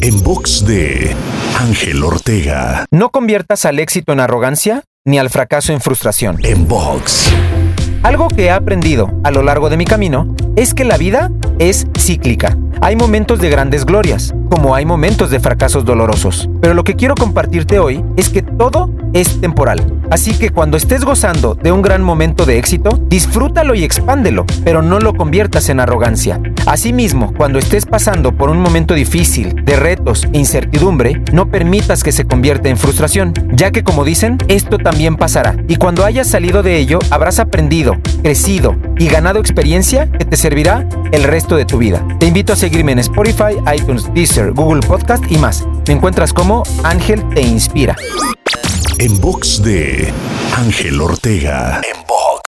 En box de Ángel Ortega. No conviertas al éxito en arrogancia ni al fracaso en frustración. En box. Algo que he aprendido a lo largo de mi camino es que la vida es cíclica. Hay momentos de grandes glorias, como hay momentos de fracasos dolorosos. Pero lo que quiero compartirte hoy es que todo es temporal. Así que cuando estés gozando de un gran momento de éxito, disfrútalo y expándelo, pero no lo conviertas en arrogancia. Asimismo, cuando estés pasando por un momento difícil, de retos e incertidumbre, no permitas que se convierta en frustración, ya que como dicen, esto también pasará. Y cuando hayas salido de ello, habrás aprendido, crecido y ganado experiencia que te servirá el resto de tu vida. Te invito a seguirme en Spotify, iTunes, Deezer, Google Podcast y más. Me encuentras como Ángel Te Inspira. En box de Ángel Ortega.